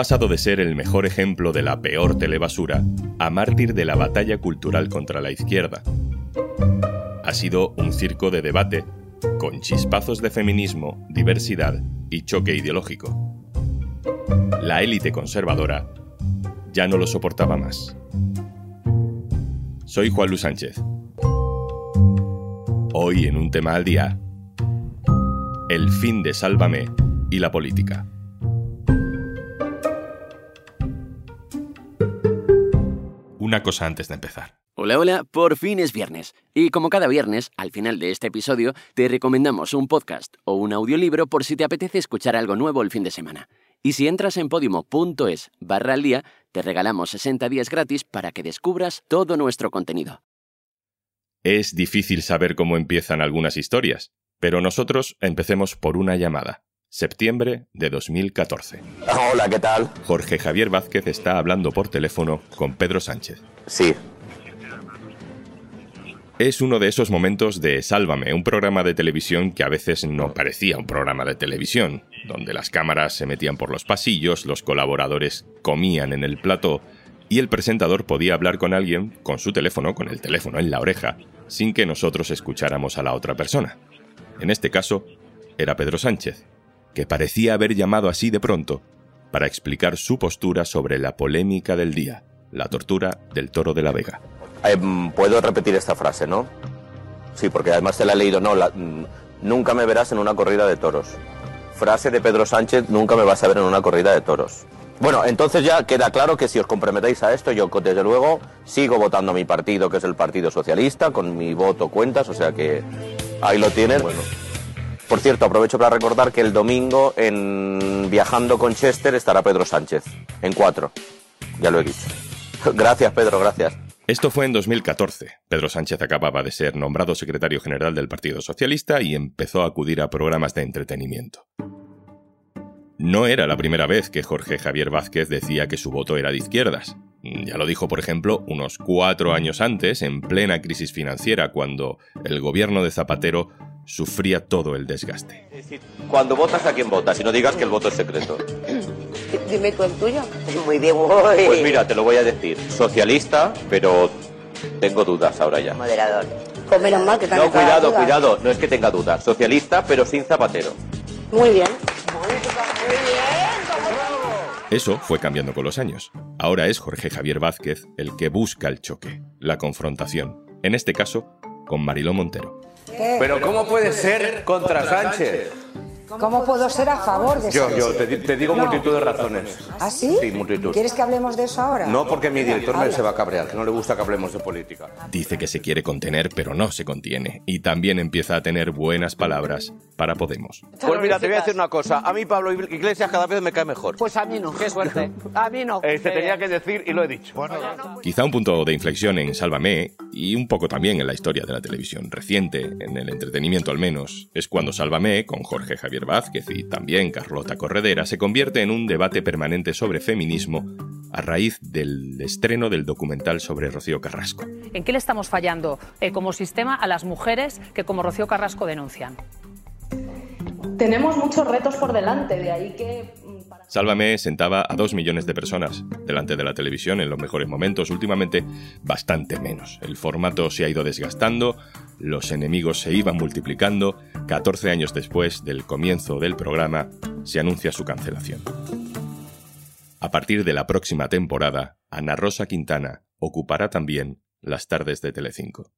pasado de ser el mejor ejemplo de la peor telebasura a mártir de la batalla cultural contra la izquierda. Ha sido un circo de debate, con chispazos de feminismo, diversidad y choque ideológico. La élite conservadora ya no lo soportaba más. Soy Juan Luis Sánchez. Hoy en un tema al día, el fin de Sálvame y la política. Una cosa antes de empezar. Hola, hola, por fin es viernes. Y como cada viernes, al final de este episodio, te recomendamos un podcast o un audiolibro por si te apetece escuchar algo nuevo el fin de semana. Y si entras en podimo.es barra al día, te regalamos 60 días gratis para que descubras todo nuestro contenido. Es difícil saber cómo empiezan algunas historias, pero nosotros empecemos por una llamada. Septiembre de 2014. Hola, ¿qué tal? Jorge Javier Vázquez está hablando por teléfono con Pedro Sánchez. Sí. Es uno de esos momentos de Sálvame, un programa de televisión que a veces no parecía un programa de televisión, donde las cámaras se metían por los pasillos, los colaboradores comían en el plató y el presentador podía hablar con alguien con su teléfono, con el teléfono en la oreja, sin que nosotros escucháramos a la otra persona. En este caso, era Pedro Sánchez, que parecía haber llamado así de pronto para explicar su postura sobre la polémica del día, la tortura del toro de la Vega. Em, Puedo repetir esta frase, ¿no? Sí, porque además te la he leído. No, la- mm, nunca me verás en una corrida de toros. Frase de Pedro Sánchez, nunca me vas a ver en una corrida de toros. Bueno, entonces ya queda claro que si os comprometéis a esto, yo desde luego sigo votando a mi partido, que es el Partido Socialista, con mi voto cuentas, o sea que ahí lo tienen. Por cierto, aprovecho para recordar que el domingo en Viajando con Chester estará Pedro Sánchez, en cuatro. Ya lo he dicho. Gracias, Pedro, gracias. Esto fue en 2014. Pedro Sánchez acababa de ser nombrado secretario general del Partido Socialista y empezó a acudir a programas de entretenimiento. No era la primera vez que Jorge Javier Vázquez decía que su voto era de izquierdas. Ya lo dijo, por ejemplo, unos cuatro años antes, en plena crisis financiera, cuando el gobierno de Zapatero sufría todo el desgaste. Cuando votas, ¿a quién votas? Y no digas que el voto es secreto. Dime tú el tuyo. Muy bien, Pues mira, te lo voy a decir. Socialista, pero tengo dudas ahora ya. moderador. Pues menos mal que te No, cuidado, dudas. cuidado. No es que tenga dudas. Socialista, pero sin zapatero. Muy bien. Eso fue cambiando con los años. Ahora es Jorge Javier Vázquez el que busca el choque, la confrontación, en este caso con Mariló Montero. Pero ¿cómo puede ser contra Sánchez? ¿Cómo puedo ser a favor de Yo, eso? yo te, te digo No. multitud de razones. ¿Ah, sí? Sí, multitud. ¿Quieres que hablemos de eso ahora? No, porque mi director me se va a cabrear, que no le gusta que hablemos de política. Dice que se quiere contener, pero no se contiene, y también empieza a tener buenas palabras para Podemos. Pues mira, te voy a decir una cosa. A mí Pablo Iglesias cada vez me cae mejor. Pues a mí no. Qué suerte. A mí no. Eh, se tenía que decir y lo he dicho. Quizá un punto de inflexión en Sálvame, y un poco también en la historia de la televisión reciente, en el entretenimiento al menos, es cuando Sálvame, con Jorge Javier Vázquez y también Carlota Corredera, se convierte en un debate permanente sobre feminismo a raíz del estreno del documental sobre Rocío Carrasco. ¿En qué le estamos fallando eh, como sistema a las mujeres que como Rocío Carrasco denuncian? Tenemos muchos retos por delante, de ahí que... Sálvame sentaba a dos millones de personas delante de la televisión en los mejores momentos, últimamente bastante menos. El formato se ha ido desgastando, los enemigos se iban multiplicando, 14 años después del comienzo del programa se anuncia su cancelación. A partir de la próxima temporada, Ana Rosa Quintana ocupará también las tardes de Telecinco.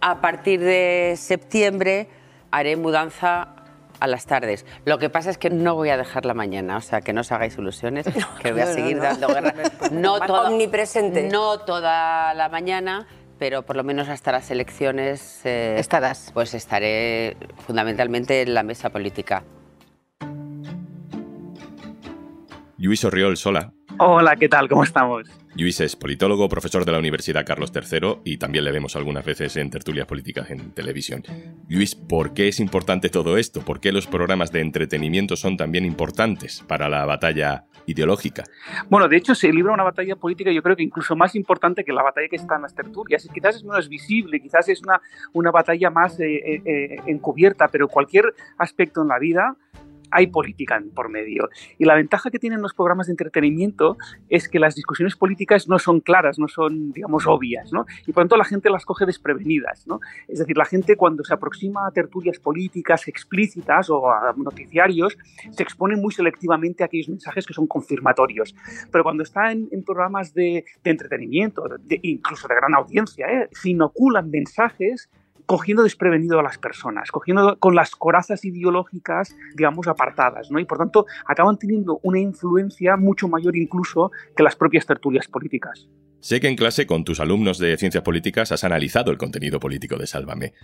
A partir de septiembre haré mudanza a las tardes. Lo que pasa es que no voy a dejar la mañana, o sea, que no os hagáis ilusiones, que voy a seguir no. dando guerra. No toda, Omnipresente. No toda la mañana, pero por lo menos hasta las elecciones... eh, Estarás. Pues estaré fundamentalmente en la mesa política. Luis Orriol Sola. Hola, ¿qué tal? ¿Cómo estamos? Luis es politólogo, profesor de la Universidad Carlos III y también le vemos algunas veces en tertulias políticas en televisión. Luis, ¿por qué es importante todo esto? ¿Por qué los programas de entretenimiento son también importantes para la batalla ideológica? Bueno, de hecho se libra una batalla política yo creo que incluso más importante que la batalla que está en las tertulias. Quizás es menos visible, quizás es una, una batalla más eh, eh, eh, encubierta, pero cualquier aspecto en la vida hay política por medio. Y la ventaja que tienen los programas de entretenimiento es que las discusiones políticas no son claras, no son, digamos, obvias, ¿no? Y por tanto la gente las coge desprevenidas, ¿no? Es decir, la gente cuando se aproxima a tertulias políticas explícitas o a noticiarios, se expone muy selectivamente a aquellos mensajes que son confirmatorios. Pero cuando está en, programas de, entretenimiento, incluso de gran audiencia, ¿eh? se inoculan mensajes cogiendo desprevenido a las personas, cogiendo con las corazas ideológicas, digamos, apartadas, ¿no? Y por tanto acaban teniendo una influencia mucho mayor incluso que las propias tertulias políticas. Sé que en clase con tus alumnos de ciencias políticas has analizado el contenido político de Sálvame.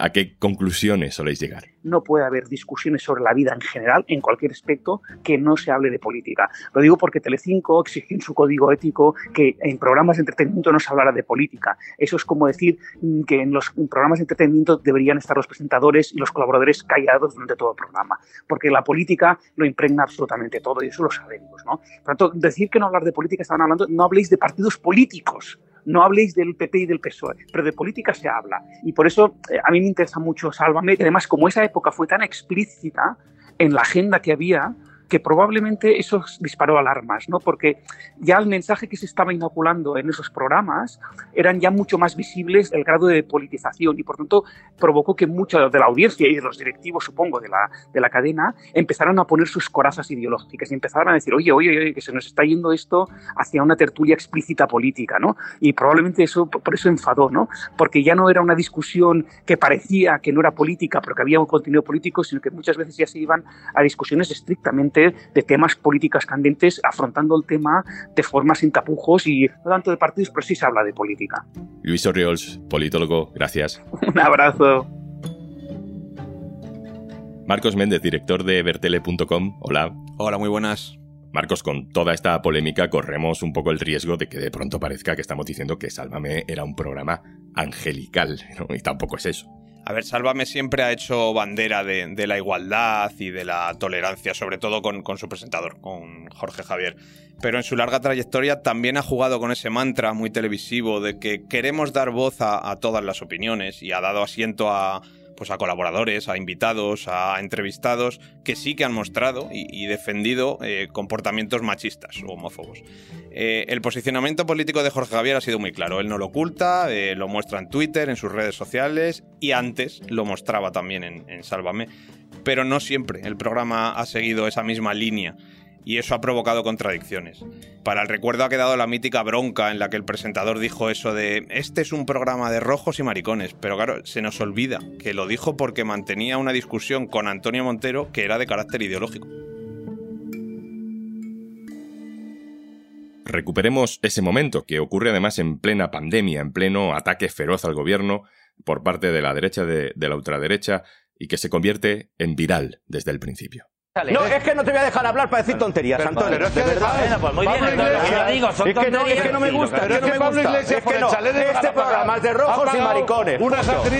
¿A qué conclusiones soléis llegar? No puede haber discusiones sobre la vida en general, en cualquier aspecto, que no se hable de política. Lo digo porque Telecinco exigió en su código ético que en programas de entretenimiento no se hablara de política. Eso es como decir que en los programas de entretenimiento deberían estar los presentadores y los colaboradores callados durante todo el programa, porque la política lo impregna absolutamente todo y eso lo sabemos. ¿no? Por tanto, decir que no hablar de política, estaban hablando, no habléis de partidos políticos no habléis del PP y del PSOE, pero de política se habla. Y por eso eh, a mí me interesa mucho Sálvame, que además como esa época fue tan explícita en la agenda que había, que probablemente eso disparó alarmas, ¿no? Porque ya el mensaje que se estaba inoculando en esos programas eran ya mucho más visibles el grado de politización y por tanto provocó que mucha de la audiencia y de los directivos, supongo, de la, de la cadena empezaran a poner sus corazas ideológicas y empezaron a decir, oye, oye, oye, que se nos está yendo esto hacia una tertulia explícita política, ¿no? Y probablemente eso, por eso enfadó, ¿no? Porque ya no era una discusión que parecía que no era política, pero que había un contenido político, sino que muchas veces ya se iban a discusiones estrictamente de temas políticas candentes, afrontando el tema de forma sin tapujos y no tanto de partidos, pero sí se habla de política. Luis Orriols, politólogo, gracias. Un abrazo. Marcos Méndez, director de vertele.com. Hola. Hola, muy buenas. Marcos, con toda esta polémica corremos un poco el riesgo de que de pronto parezca que estamos diciendo que Sálvame era un programa angelical, y tampoco es eso. A ver, Sálvame siempre ha hecho bandera de, la igualdad y de la tolerancia, sobre todo con, su presentador, con Jorge Javier. Pero en su larga trayectoria también ha jugado con ese mantra muy televisivo de que queremos dar voz a todas las opiniones y ha dado asiento a, pues a colaboradores, a invitados, a entrevistados que sí que han mostrado y, defendido eh, comportamientos machistas o homófobos. Eh, el posicionamiento político de Jorge Javier ha sido muy claro. Él no lo oculta, eh, lo muestra en Twitter, en sus redes sociales y antes lo mostraba también en, en Sálvame. Pero no siempre el programa ha seguido esa misma línea y eso ha provocado contradicciones. Para el recuerdo ha quedado la mítica bronca en la que el presentador dijo eso de este es un programa de rojos y maricones, pero claro, se nos olvida que lo dijo porque mantenía una discusión con Antonio Montero que era de carácter ideológico. Recuperemos ese momento que ocurre además en plena pandemia, en pleno ataque feroz al gobierno por parte de la derecha de, de la ultraderecha y que se convierte en viral desde el principio. No, es que no te voy a dejar hablar para decir tonterías, Antonio. Pero es que de verdad. Bueno, pues muy bien, Yo digo, son es que no, es que no me gusta, es que no me gusta. Es que no, este programa es de rojos y maricones.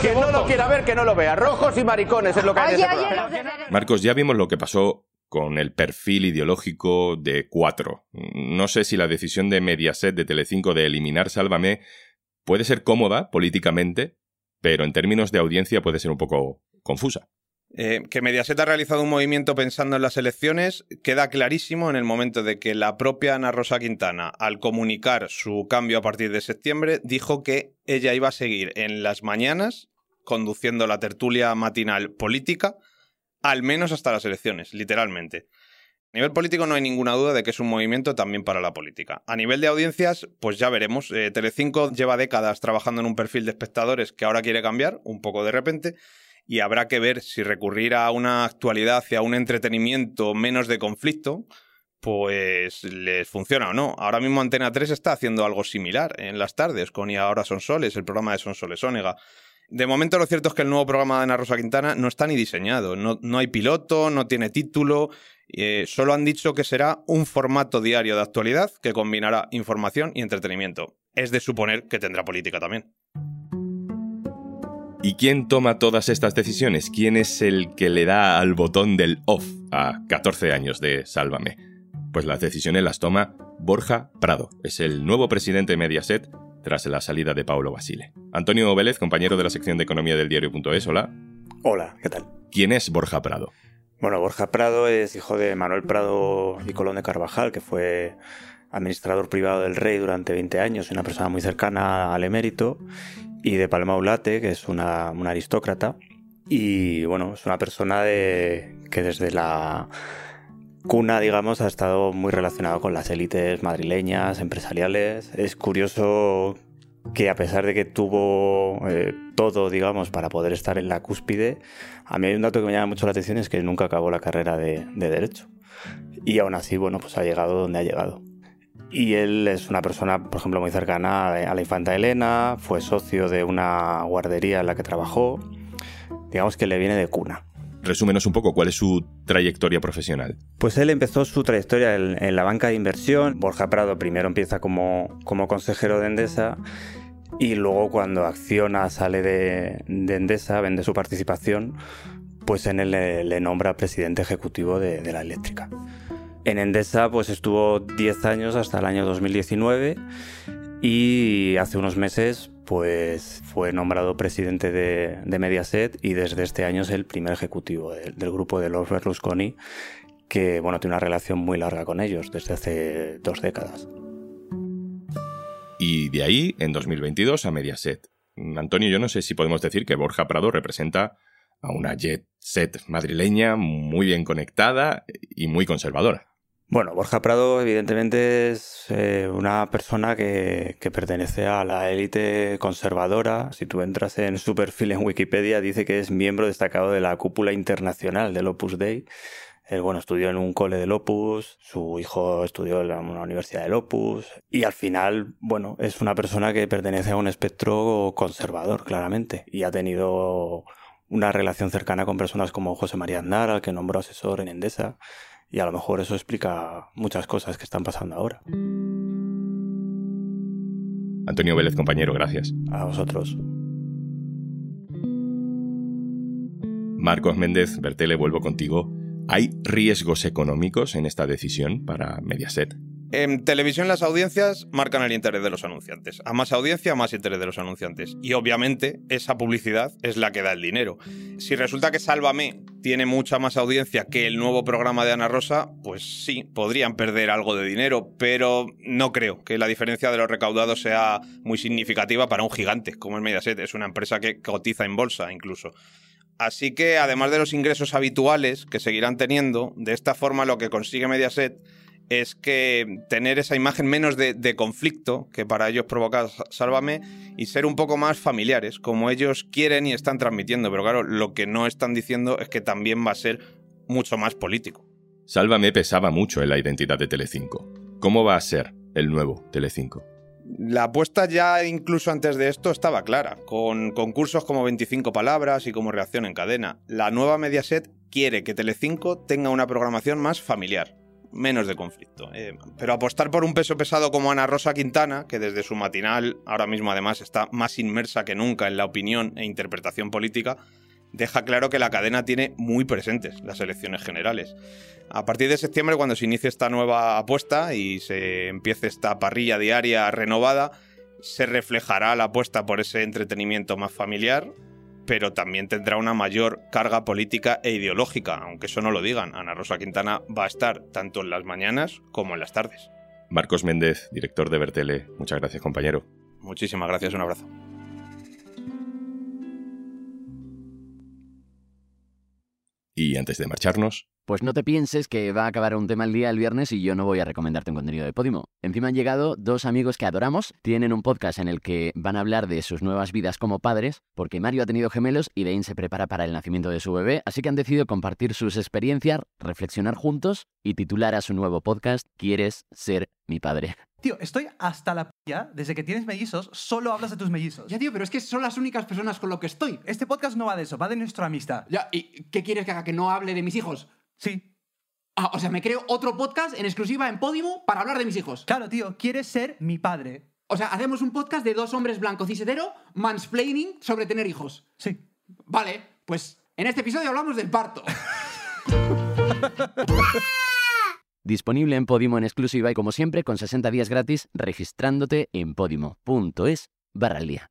Quien no lo quiera ver, que no lo vea. Rojos y maricones es lo que hay en este programa. Marcos, ya vimos lo que pasó con el perfil ideológico de Cuatro. No sé si la decisión de Mediaset de Telecinco de eliminar Sálvame puede ser cómoda políticamente, pero en términos de audiencia puede ser un poco confusa. Eh, que Mediaset ha realizado un movimiento pensando en las elecciones queda clarísimo en el momento de que la propia Ana Rosa Quintana, al comunicar su cambio a partir de septiembre, dijo que ella iba a seguir en las mañanas conduciendo la tertulia matinal política, al menos hasta las elecciones, literalmente. A nivel político no hay ninguna duda de que es un movimiento también para la política. A nivel de audiencias, pues ya veremos. Eh, Telecinco lleva décadas trabajando en un perfil de espectadores que ahora quiere cambiar, un poco de repente, y habrá que ver si recurrir a una actualidad hacia un entretenimiento menos de conflicto, pues les funciona o no. Ahora mismo Antena 3 está haciendo algo similar en las tardes con Y ahora son soles, el programa de Son Soles Ónega. De momento lo cierto es que el nuevo programa de Ana Rosa Quintana no está ni diseñado, no, no hay piloto, no tiene título, eh, solo han dicho que será un formato diario de actualidad que combinará información y entretenimiento. Es de suponer que tendrá política también. ¿Y quién toma todas estas decisiones? ¿Quién es el que le da al botón del off a 14 años de Sálvame? Pues las decisiones las toma Borja Prado. Es el nuevo presidente de Mediaset tras la salida de Paulo Basile. Antonio Vélez, compañero de la sección de economía del diario.es, hola. Hola, ¿qué tal? ¿Quién es Borja Prado? Bueno, Borja Prado es hijo de Manuel Prado y Colón de Carvajal, que fue administrador privado del rey durante 20 años, una persona muy cercana al emérito, y de Palma Ulate, que es una, aristócrata. Y bueno, es una persona de, que desde la cuna, digamos, ha estado muy relacionado con las élites madrileñas, empresariales. Es curioso que a pesar de que tuvo eh, todo, digamos, para poder estar en la cúspide, a mí hay un dato que me llama mucho la atención, es que nunca acabó la carrera de, Derecho. Y aún así, bueno, pues ha llegado donde ha llegado. Y él es una persona, por ejemplo, muy cercana a la infanta Elena, fue socio de una guardería en la que trabajó, digamos que le viene de cuna. Resúmenos un poco cuál es su trayectoria profesional. Pues él empezó su trayectoria en, la banca de inversión. Borja Prado primero empieza como, como consejero de Endesa y luego cuando Acciona sale de, Endesa, vende su participación, pues en él le, nombra presidente ejecutivo de, de, la eléctrica. En Endesa pues estuvo 10 años hasta el año 2019 y hace unos meses pues fue nombrado presidente de, Mediaset y desde este año es el primer ejecutivo del grupo de los Berlusconi, que bueno, tiene una relación muy larga con ellos desde hace dos décadas. Y de ahí, en 2022, a Mediaset. Antonio, yo no sé si podemos decir que Borja Prado representa a una jet set madrileña muy bien conectada y muy conservadora. Bueno, Borja Prado evidentemente es eh, una persona que, pertenece a la élite conservadora. Si tú entras en su perfil en Wikipedia dice que es miembro destacado de la cúpula internacional del Opus Dei. Él, bueno, estudió en un cole del Opus, su hijo estudió en una universidad del Opus y al final, bueno, es una persona que pertenece a un espectro conservador, claramente, y ha tenido una relación cercana con personas como José María Andar, al que nombró asesor en Endesa, y a lo mejor eso explica muchas cosas que están pasando ahora. Antonio Vélez, compañero, gracias. A vosotros. Marcos Méndez, Bertele, vuelvo contigo. ¿Hay riesgos económicos en esta decisión para Mediaset? En televisión las audiencias marcan el interés de los anunciantes. A más audiencia, más interés de los anunciantes. Y obviamente esa publicidad es la que da el dinero. Si resulta que Sálvame tiene mucha más audiencia que el nuevo programa de Ana Rosa, pues sí, podrían perder algo de dinero, pero no creo que la diferencia de los recaudados sea muy significativa para un gigante como el Mediaset. Es una empresa que cotiza en bolsa incluso. Así que además de los ingresos habituales que seguirán teniendo, de esta forma lo que consigue Mediaset es que tener esa imagen menos de, conflicto que para ellos provoca Sálvame y ser un poco más familiares, como ellos quieren y están transmitiendo. Pero claro, lo que no están diciendo es que también va a ser mucho más político. Sálvame pesaba mucho en la identidad de Telecinco. ¿Cómo va a ser el nuevo Telecinco? La apuesta ya incluso antes de esto estaba clara, con concursos como 25 palabras y como reacción en cadena. La nueva Mediaset quiere que Telecinco tenga una programación más familiar, menos de conflicto. Eh, pero apostar por un peso pesado como Ana Rosa Quintana, que desde su matinal ahora mismo además está más inmersa que nunca en la opinión e interpretación política, deja claro que la cadena tiene muy presentes las elecciones generales. A partir de septiembre, cuando se inicie esta nueva apuesta y se empiece esta parrilla diaria renovada, se reflejará la apuesta por ese entretenimiento más familiar, pero también tendrá una mayor carga política e ideológica, aunque eso no lo digan. Ana Rosa Quintana va a estar tanto en las mañanas como en las tardes. Marcos Méndez, director de Bertele, muchas gracias compañero. Muchísimas gracias, un abrazo. Y antes de marcharnos, pues no te pienses que va a acabar un tema el día el viernes y yo no voy a recomendarte un contenido de Podimo. Encima han llegado dos amigos que adoramos, tienen un podcast en el que van a hablar de sus nuevas vidas como padres, porque Mario ha tenido gemelos y Dane se prepara para el nacimiento de su bebé, así que han decidido compartir sus experiencias, reflexionar juntos y titular a su nuevo podcast ¿Quieres ser mi padre? Tío, estoy hasta la p*** desde que tienes mellizos, solo hablas de tus mellizos. Ya, tío, pero es que son las únicas personas con lo que estoy. Este podcast no va de eso, va de nuestra amistad. Ya, ¿y qué quieres que haga? ¿Que no hable de mis hijos? Sí. Ah, o sea, me creo otro podcast en exclusiva en Podimo para hablar de mis hijos. Claro, tío, quieres ser mi padre. O sea, hacemos un podcast de dos hombres blancos y mansplaining sobre tener hijos. Sí. Vale, pues en este episodio hablamos del parto. Disponible en Podimo en exclusiva y como siempre con 60 días gratis registrándote en podimo.es barra al día.